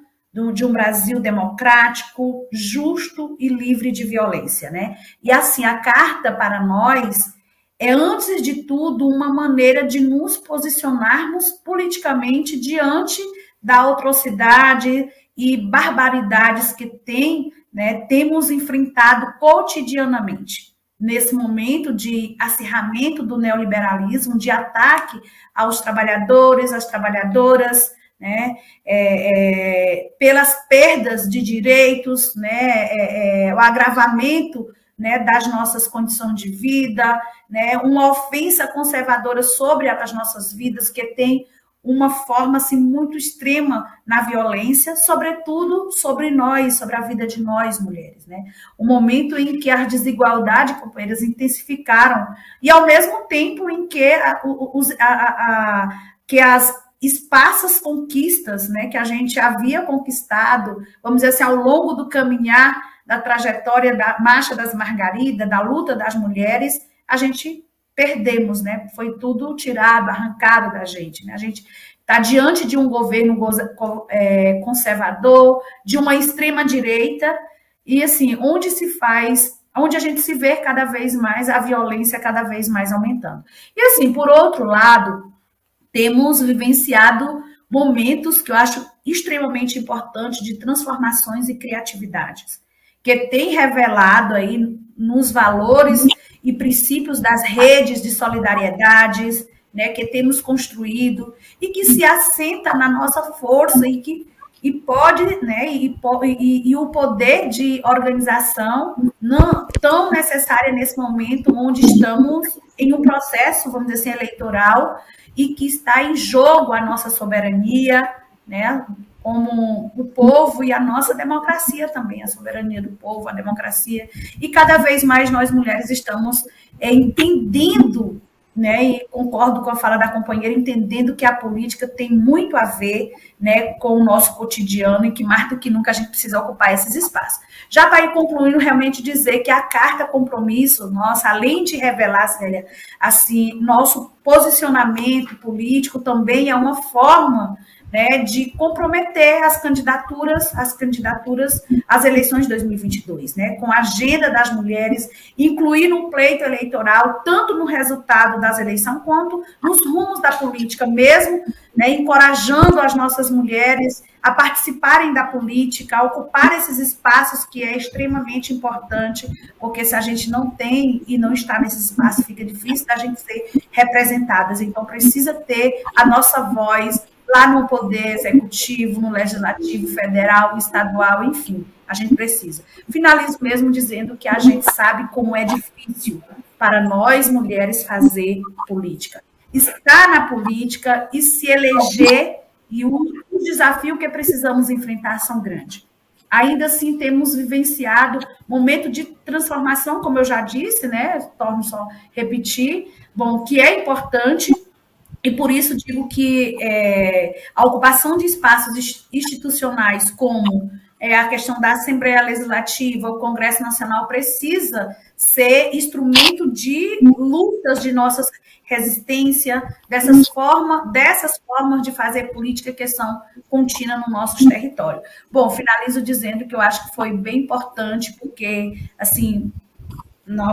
de um Brasil democrático, justo e livre de violência. Né? E assim, a carta para nós é, antes de tudo, uma maneira de nos posicionarmos politicamente diante da atrocidade e barbaridades que tem, né, temos enfrentado cotidianamente. Nesse momento de acirramento do neoliberalismo, de ataque aos trabalhadores, às trabalhadoras, né, é, é, pelas perdas de direitos, né, é, é o agravamento né, das nossas condições de vida, né, uma ofensa conservadora sobre as nossas vidas que tem uma forma assim muito extrema na violência, sobretudo sobre nós, sobre a vida de nós mulheres, né? O momento em que as desigualdades, companheiras, intensificaram e ao mesmo tempo em que a, a, a, que as esparsas conquistas, né, que a gente havia conquistado, vamos dizer assim, ao longo do caminhar da trajetória da Marcha das Margaridas, da luta das mulheres, a gente perdemos, né? Foi tudo tirado, arrancado da gente. Né? A gente está diante de um governo é, conservador, de uma extrema direita, e assim, onde se faz, onde a gente se vê cada vez mais a violência cada vez mais aumentando. E assim, por outro lado, temos vivenciado momentos que eu acho extremamente importantes de transformações e criatividades que tem revelado aí nos valores e princípios das redes de solidariedades, né, que temos construído e que se assenta na nossa força e que e pode, né, e, e, e o poder de organização não tão necessária nesse momento onde estamos em um processo, vamos dizer assim, eleitoral e que está em jogo a nossa soberania, né, como o povo e a nossa democracia também, a soberania do povo, a democracia. E cada vez mais nós mulheres estamos é, entendendo, né, e concordo com a fala da companheira, entendendo que a política tem muito a ver né, com o nosso cotidiano e que mais do que nunca a gente precisa ocupar esses espaços. Já para ir concluindo, realmente dizer que a carta compromisso, nossa, além de revelar, Célia, assim, nosso posicionamento político também é uma forma né, de comprometer as candidaturas, as candidaturas às eleições de 2022, né, com a agenda das mulheres, incluir no pleito eleitoral, tanto no resultado das eleições quanto nos rumos da política, mesmo né, encorajando as nossas mulheres a participarem da política, a ocupar esses espaços que é extremamente importante, porque se a gente não tem e não está nesse espaço, fica difícil da gente ser representadas. Então, precisa ter a nossa voz, lá no poder executivo, no legislativo federal, estadual, enfim, a gente precisa. Finalizo mesmo dizendo que a gente sabe como é difícil para nós mulheres fazer política. Estar na política e se eleger e o, desafio que precisamos enfrentar são grandes. Ainda assim, temos vivenciado momento de transformação, como eu já disse, né? Torno só repetir, bom, que é importante, e por isso digo que é, a ocupação de espaços institucionais como é, a questão da Assembleia Legislativa, o Congresso Nacional precisa ser instrumento de lutas de nossas resistência, dessas, forma, dessas formas de fazer política que são contínua no nosso território. Bom, finalizo dizendo que eu acho que foi bem importante, porque, assim,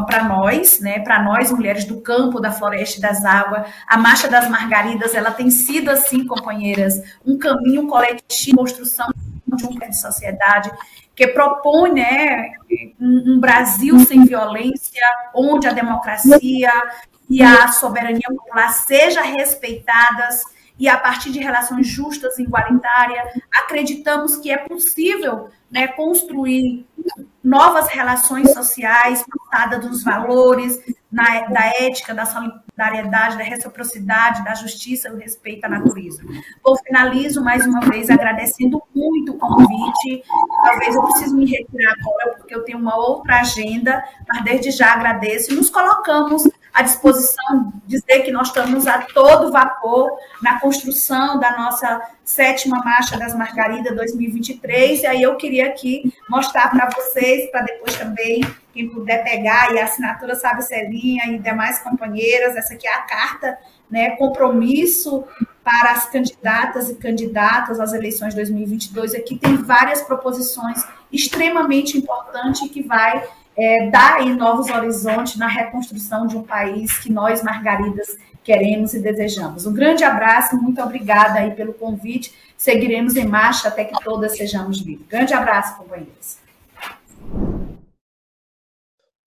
para nós, né, para nós mulheres do campo, da floresta e das águas, a Marcha das Margaridas, ela tem sido assim, companheiras, um caminho coletivo, construção de uma sociedade que propõe né, um, um Brasil sem violência, onde a democracia e a soberania popular sejam respeitadas e a partir de relações justas e igualitárias, acreditamos que é possível né, construir novas relações sociais, passada dos valores, na, da ética, da solidariedade, da reciprocidade, da justiça e do respeito à natureza. Eu finalizo mais uma vez agradecendo muito o convite. Talvez eu precise me retirar agora, porque eu tenho uma outra agenda, mas desde já agradeço e nos colocamos à disposição, dizer que nós estamos a todo vapor na construção da nossa sétima Marcha das Margaridas 2023, e aí eu queria aqui mostrar para vocês, para depois também, quem puder pegar, e a assinatura Sabe Celinha e demais companheiras, essa aqui é a carta, né, compromisso para as candidatas e candidatas às eleições 2022. Aqui tem várias proposições extremamente importantes que vai é, dar aí novos horizontes na reconstrução de um país que nós, Margaridas, queremos e desejamos. Um grande abraço, muito obrigada aí pelo convite. Seguiremos em marcha até que todas sejamos vivas. Grande abraço, companheiros.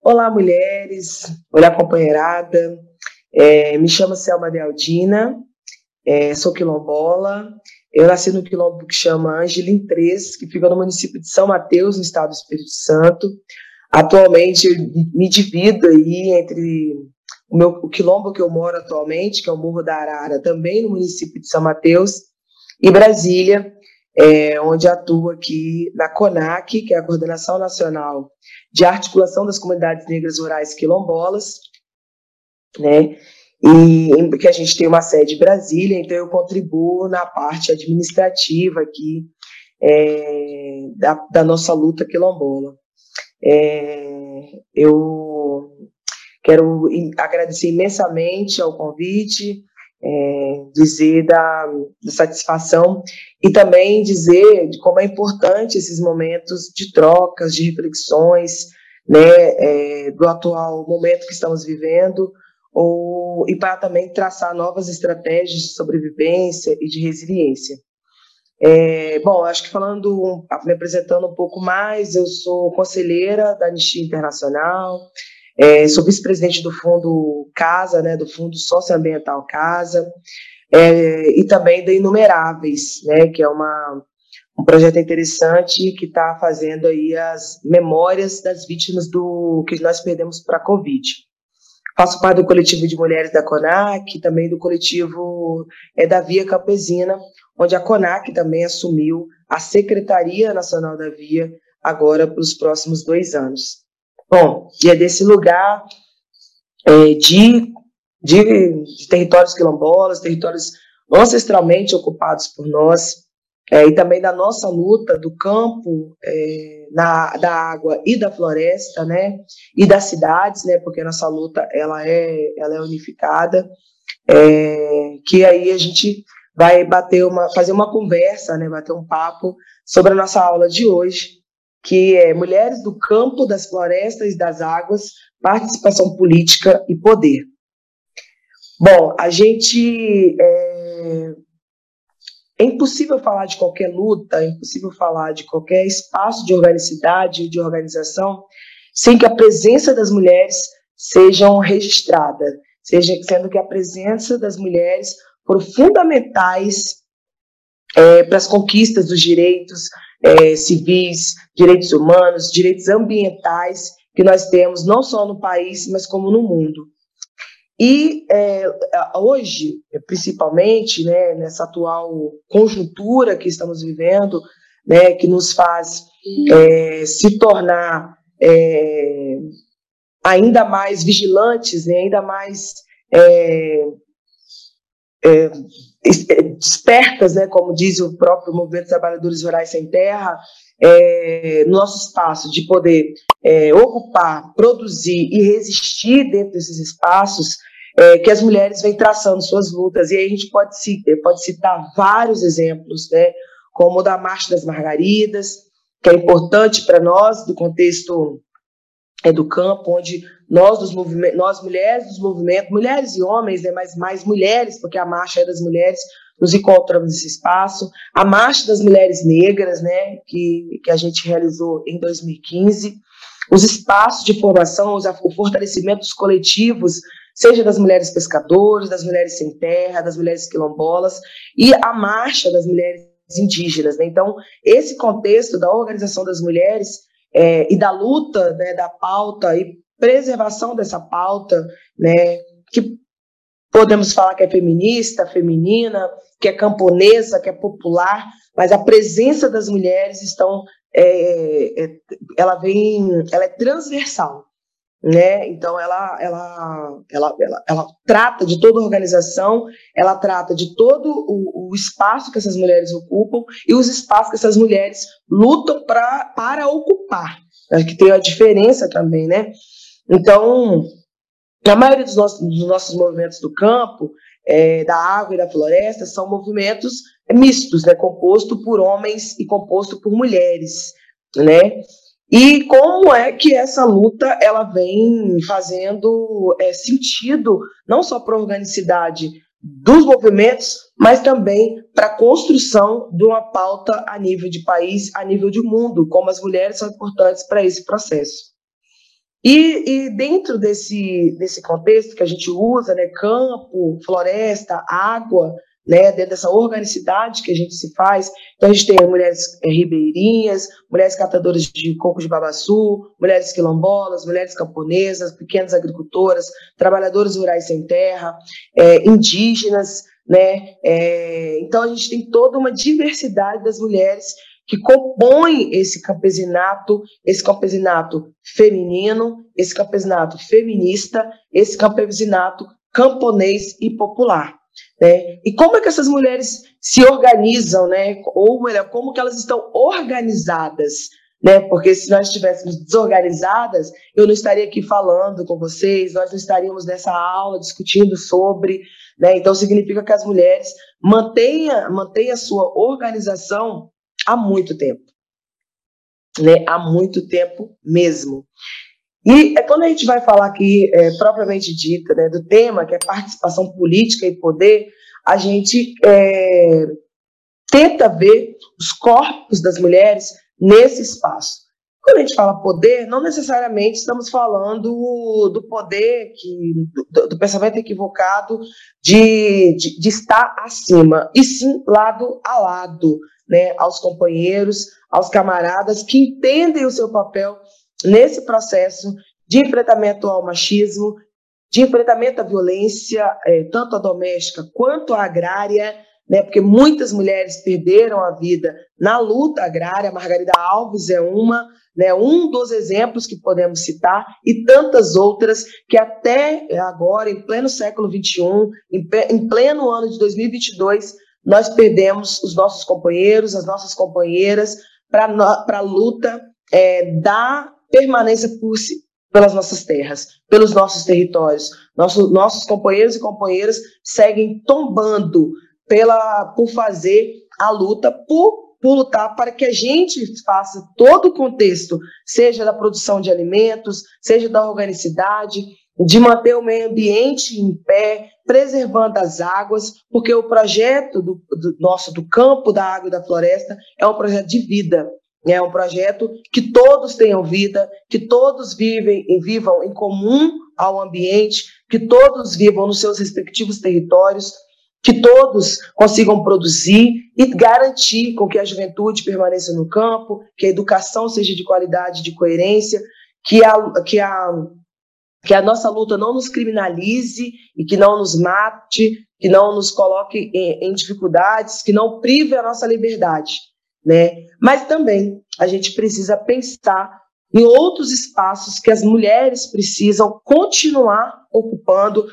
Olá, mulheres. Olá, companheirada. É, me chamo Selma Dealdina, é, sou quilombola. Eu nasci no quilombo que chama Angelim 3, que fica no município de São Mateus, no estado do Espírito Santo. Atualmente, me divido aí entre o, meu, o quilombo que eu moro atualmente, que é o Morro da Arara, também no município de São Mateus, e Brasília, é, onde atuo aqui na CONAC, que é a Coordenação Nacional de Articulação das Comunidades Negras Rurais Quilombolas, né? E que a gente tem uma sede em Brasília, então eu contribuo na parte administrativa aqui é, da, da nossa luta quilombola. É, eu quero agradecer imensamente ao convite, é, dizer da, da, satisfação e também dizer de como é importante esses momentos de trocas, de reflexões, né, é, do atual momento que estamos vivendo, ou, e para também traçar novas estratégias de sobrevivência e de resiliência. É, bom, acho que falando, me apresentando um pouco mais, eu sou conselheira da Anistia Internacional, é, sou vice-presidente do Fundo Casa, né, do Fundo Socioambiental Casa, é, e também da Inumeráveis, né, que é uma, um projeto interessante que está fazendo aí as memórias das vítimas do que nós perdemos para a Covid. Faço parte do coletivo de mulheres da CONAC, também do coletivo é, da Via Campesina, onde a CONAC também assumiu a Secretaria Nacional da Via agora para os próximos dois anos. Bom, e é desse lugar é, de, de, de, territórios quilombolas, territórios ancestralmente ocupados por nós, é, e também da nossa luta do campo, é, na, da água e da floresta, né, e das cidades, né, porque a nossa luta ela é, ela é unificada, é, que aí a gente vai bater uma, fazer uma conversa, né, bater um papo sobre a nossa aula de hoje, que é Mulheres do Campo, das Florestas e das Águas, Participação Política e Poder. Bom, a gente. É, é impossível falar de qualquer luta, é impossível falar de qualquer espaço de organicidade, de organização, sem que a presença das mulheres sejam registrada, seja sendo que a presença das mulheres foram fundamentais é, para as conquistas dos direitos é, civis, direitos humanos, direitos ambientais que nós temos não só no país, mas como no mundo. E é, hoje, principalmente, né, nessa atual conjuntura que estamos vivendo, né, que nos faz é, se tornar é, ainda mais vigilantes, né, ainda mais é, é, despertas, né, como diz o próprio Movimento Trabalhadores Rurais Sem Terra, é, no nosso espaço de poder é, ocupar, produzir e resistir dentro desses espaços, é, que as mulheres vêm traçando suas lutas. E aí a gente pode, pode citar vários exemplos, né, como o da Marcha das Margaridas, que é importante para nós, do contexto é, do campo, onde nós, dos nós mulheres dos movimentos, mulheres e homens, né, mas mais mulheres, porque a marcha é das mulheres, nos encontramos nesse espaço. A Marcha das Mulheres Negras, né, que, que a gente realizou em 2015. Os espaços de formação, o fortalecimento dos coletivos, seja das mulheres pescadoras, das mulheres sem terra, das mulheres quilombolas, e a Marcha das Mulheres Indígenas. Né? Então, esse contexto da organização das mulheres é, e da luta, né, da pauta e preservação dessa pauta, né, que podemos falar que é feminista, feminina, que é camponesa, que é popular, mas a presença das mulheres estão, é, é, ela vem, ela é transversal, né? Então ela, ela, ela, ela, ela trata de toda a organização, ela trata de todo o, o espaço que essas mulheres ocupam e os espaços que essas mulheres lutam pra, para ocupar, Acho que tem a diferença também, né? Então, a maioria dos nossos, dos nossos movimentos do campo, é, da água e da floresta, são movimentos mistos, né, composto por homens e composto por mulheres, né? E como é que essa luta ela vem fazendo é, sentido não só para a organicidade dos movimentos, mas também para a construção de uma pauta a nível de país, a nível de mundo, como as mulheres são importantes para esse processo. E, e, dentro desse, desse contexto que a gente usa, né, campo, floresta, água, né, dentro dessa organicidade que a gente se faz, então a gente tem mulheres é, ribeirinhas, mulheres catadoras de coco de babaçu, mulheres quilombolas, mulheres camponesas, pequenas agricultoras, trabalhadores rurais sem terra, é, indígenas, né, é, então a gente tem toda uma diversidade das mulheres que compõem esse campesinato, esse campesinato feminino, esse campesinato feminista, esse campesinato camponês e popular. Né? E como é que essas mulheres se organizam, né? ou melhor, como que elas estão organizadas? Né? Porque se nós estivéssemos desorganizadas, eu não estaria aqui falando com vocês, nós não estaríamos nessa aula discutindo sobre. Né? Então, significa que as mulheres mantenham, mantenham a sua organização há muito tempo. Né? Há muito tempo mesmo. E é quando a gente vai falar aqui, é, propriamente dita, né, do tema, que é participação política e poder, a gente é, tenta ver os corpos das mulheres nesse espaço. Quando a gente fala poder, não necessariamente estamos falando do poder, que, do, do pensamento equivocado de, de, de, estar acima, e sim lado a lado, né, aos companheiros, aos camaradas que entendem o seu papel nesse processo de enfrentamento ao machismo, de enfrentamento à violência, é, tanto a doméstica quanto a agrária, né, porque muitas mulheres perderam a vida na luta agrária. Margarida Alves é uma, né, um dos exemplos que podemos citar, e tantas outras que até agora, em pleno século XXI, em, pleno ano de 2022, nós perdemos os nossos companheiros, as nossas companheiras, para a luta é, da permanência por, pelas nossas terras, pelos nossos territórios. Nosso, nossos companheiros e companheiras seguem tombando pela, por fazer a luta, por, por lutar para que a gente faça todo o contexto, seja da produção de alimentos, seja da organicidade, de manter o meio ambiente em pé, preservando as águas, porque o projeto do, do nosso do campo, da água e da floresta é um projeto de vida. É um projeto que todos tenham vida, que todos vivem e vivam em comum ao ambiente, que todos vivam nos seus respectivos territórios, que todos consigam produzir e garantir com que a juventude permaneça no campo, que a educação seja de qualidade, de coerência, que a, que a, que a nossa luta não nos criminalize e que não nos mate, que não nos coloque em, em dificuldades, que não prive a nossa liberdade né? Mas também a gente precisa pensar em outros espaços que as mulheres precisam continuar ocupando,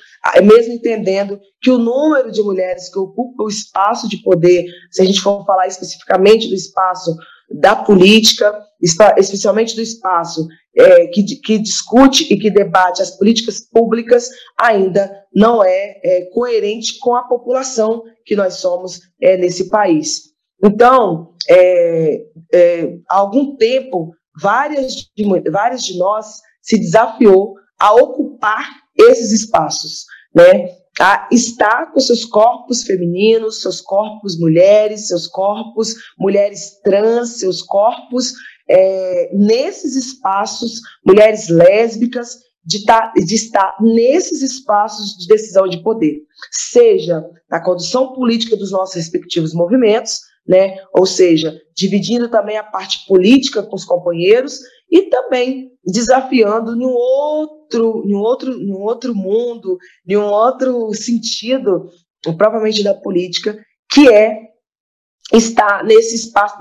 mesmo entendendo que o número de mulheres que ocupam o espaço de poder, se a gente for falar especificamente do espaço da política, especialmente do espaço é, que, que, discute e que debate as políticas públicas, ainda não é, é coerente com a população que nós somos é, nesse país. Então, é, é, há algum tempo, várias de, várias de nós se desafiou a ocupar esses espaços, né? a estar com seus corpos femininos, seus corpos mulheres, seus corpos mulheres trans, seus corpos é, nesses espaços, mulheres lésbicas, de, tá, de estar nesses espaços de decisão de poder, seja na condução política dos nossos respectivos movimentos, né? Ou seja, dividindo também a parte política com os companheiros e também desafiando em um outro, em um outro, em um outro mundo, em um outro sentido, propriamente da política, que é estar nesse espaço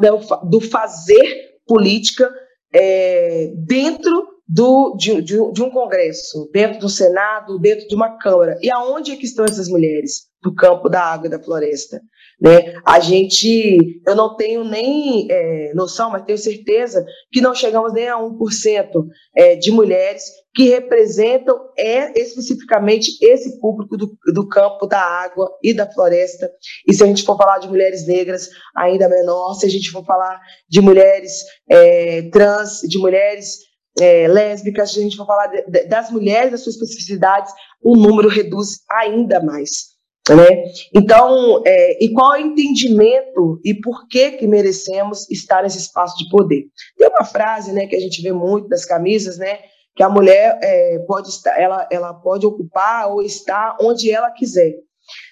do fazer política é, dentro do, de, de, de, um congresso, dentro do Senado, dentro de uma Câmara. E aonde é que estão essas mulheres? Do campo da água e da floresta. Né? A gente, eu não tenho nem é, noção, mas tenho certeza que não chegamos nem a 1% é, de mulheres que representam é, especificamente esse público do, do campo da água e da floresta. E se a gente for falar de mulheres negras, ainda menor, se a gente for falar de mulheres é, trans, de mulheres é, lésbicas, a gente for falar de, de, das mulheres, das suas especificidades, o número reduz ainda mais. Né? Então, é, e qual é o entendimento e por que que merecemos estar nesse espaço de poder? Tem uma frase, né, que a gente vê muito nas camisas, né, que a mulher é, pode estar, ela, ela pode ocupar ou estar onde ela quiser.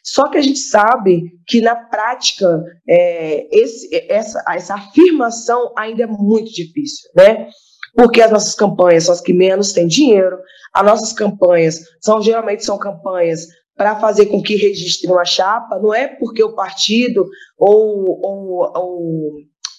Só que a gente sabe que na prática é, esse, essa, essa afirmação ainda é muito difícil, né? Porque as nossas campanhas são as que menos têm dinheiro, as nossas campanhas são geralmente são campanhas para fazer com que registre uma chapa, não é porque o partido ou, ou, ou,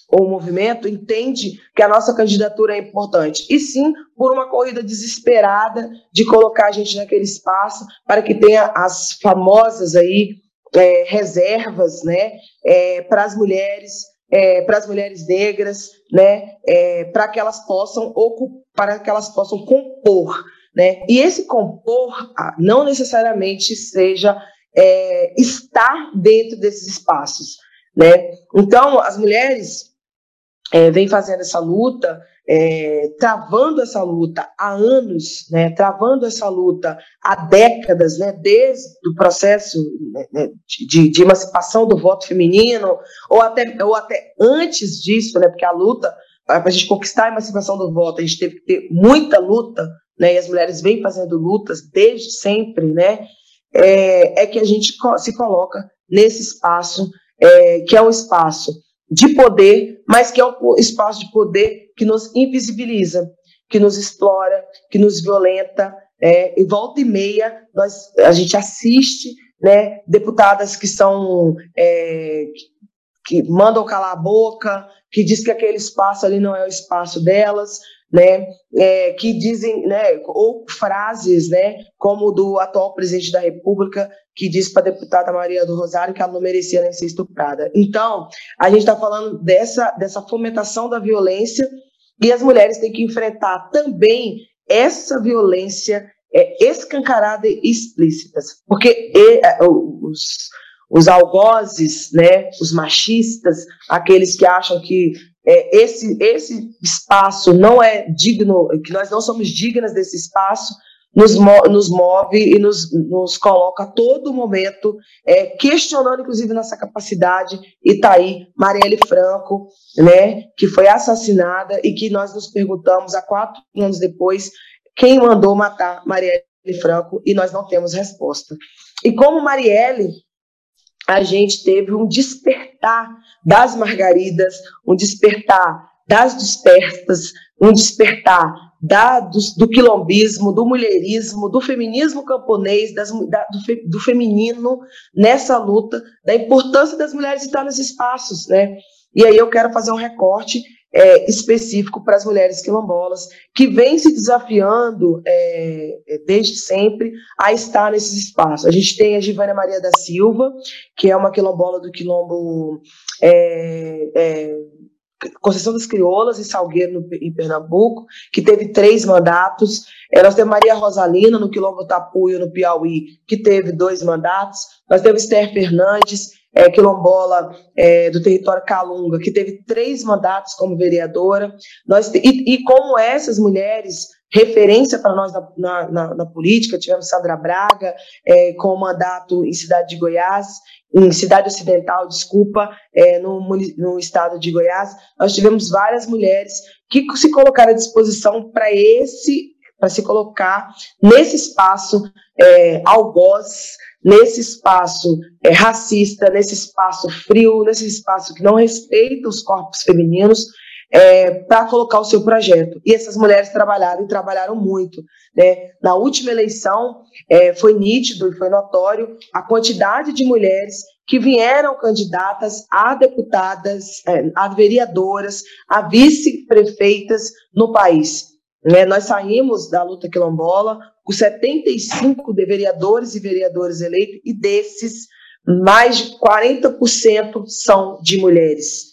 ou, o movimento entende que a nossa candidatura é importante, e sim por uma corrida desesperada de colocar a gente naquele espaço para que tenha as famosas aí é, reservas né, é, para as mulheres. É, para as mulheres negras, né, é, para que elas possam ocupar, para que elas possam compor né? E esse compor ah, não necessariamente seja é, estar dentro desses espaços. Né? Então, as mulheres é, vêm fazendo essa luta, é, travando essa luta há anos, né? travando essa luta há décadas, né? desde o processo né, né, de, de, emancipação do voto feminino, ou até, ou até antes disso, né? porque a luta, para a gente conquistar a emancipação do voto, a gente teve que ter muita luta né, e as mulheres vêm fazendo lutas desde sempre, né, é, é que a gente se coloca nesse espaço, é, que é um espaço de poder, mas que é um espaço de poder que nos invisibiliza, que nos explora, que nos violenta, é, e volta e meia nós, a gente assiste né, deputadas que são é, que mandam calar a boca, que diz que aquele espaço ali não é o espaço delas, né, é, que dizem, né, ou frases, né, como do atual presidente da República, que disse para a deputada Maria do Rosário que ela não merecia nem ser estuprada. Então, a gente está falando dessa, dessa fomentação da violência e as mulheres têm que enfrentar também essa violência é, escancarada e explícita, porque e, é, os, os algozes, né, os machistas, aqueles que acham que é, esse, esse espaço não é digno, que nós não somos dignas desse espaço, nos, nos move e nos, nos coloca a todo momento é, questionando, inclusive, nossa capacidade. E está aí Marielle Franco, né, que foi assassinada e que nós nos perguntamos há quatro anos depois quem mandou matar Marielle Franco e nós não temos resposta. E como Marielle a gente teve um despertar das margaridas, um despertar das dispersas, um despertar da, do, quilombismo, do mulherismo, do feminismo camponês, das, da, do, fe, do, feminino nessa luta, da importância das mulheres estar nos espaços, né? E aí eu quero fazer um recorte é, específico para as mulheres quilombolas, que vem se desafiando é, é, desde sempre a estar nesses espaços. A gente tem a Givânia Maria da Silva, que é uma quilombola do quilombo é, é, Conceição das Crioulas, em Salgueiro, no, em Pernambuco, que teve três mandatos. É, nós temos Maria Rosalina, no Quilombo Tapuio, no Piauí, que teve dois mandatos. Nós temos Esther Fernandes, é, quilombola é, do território Calunga, que teve três mandatos como vereadora. Nós, e, e como essas mulheres, referência para nós na, na, na, na, política, tivemos Sandra Braga, é, com mandato em Cidade de Goiás, em Cidade Ocidental, desculpa, é, no, no estado de Goiás, nós tivemos várias mulheres que se colocaram à disposição para esse, para se colocar nesse espaço é, algoz, nesse espaço é, racista, nesse espaço frio, nesse espaço que não respeita os corpos femininos, é, para colocar o seu projeto. E essas mulheres trabalharam e trabalharam muito. Né? Na última eleição, é, foi nítido e foi notório a quantidade de mulheres que vieram candidatas a deputadas, é, a vereadoras, a vice-prefeitas no país. Né? Nós saímos da luta quilombola com 75 de vereadores e vereadoras eleitos, e desses, mais de 40% são de mulheres.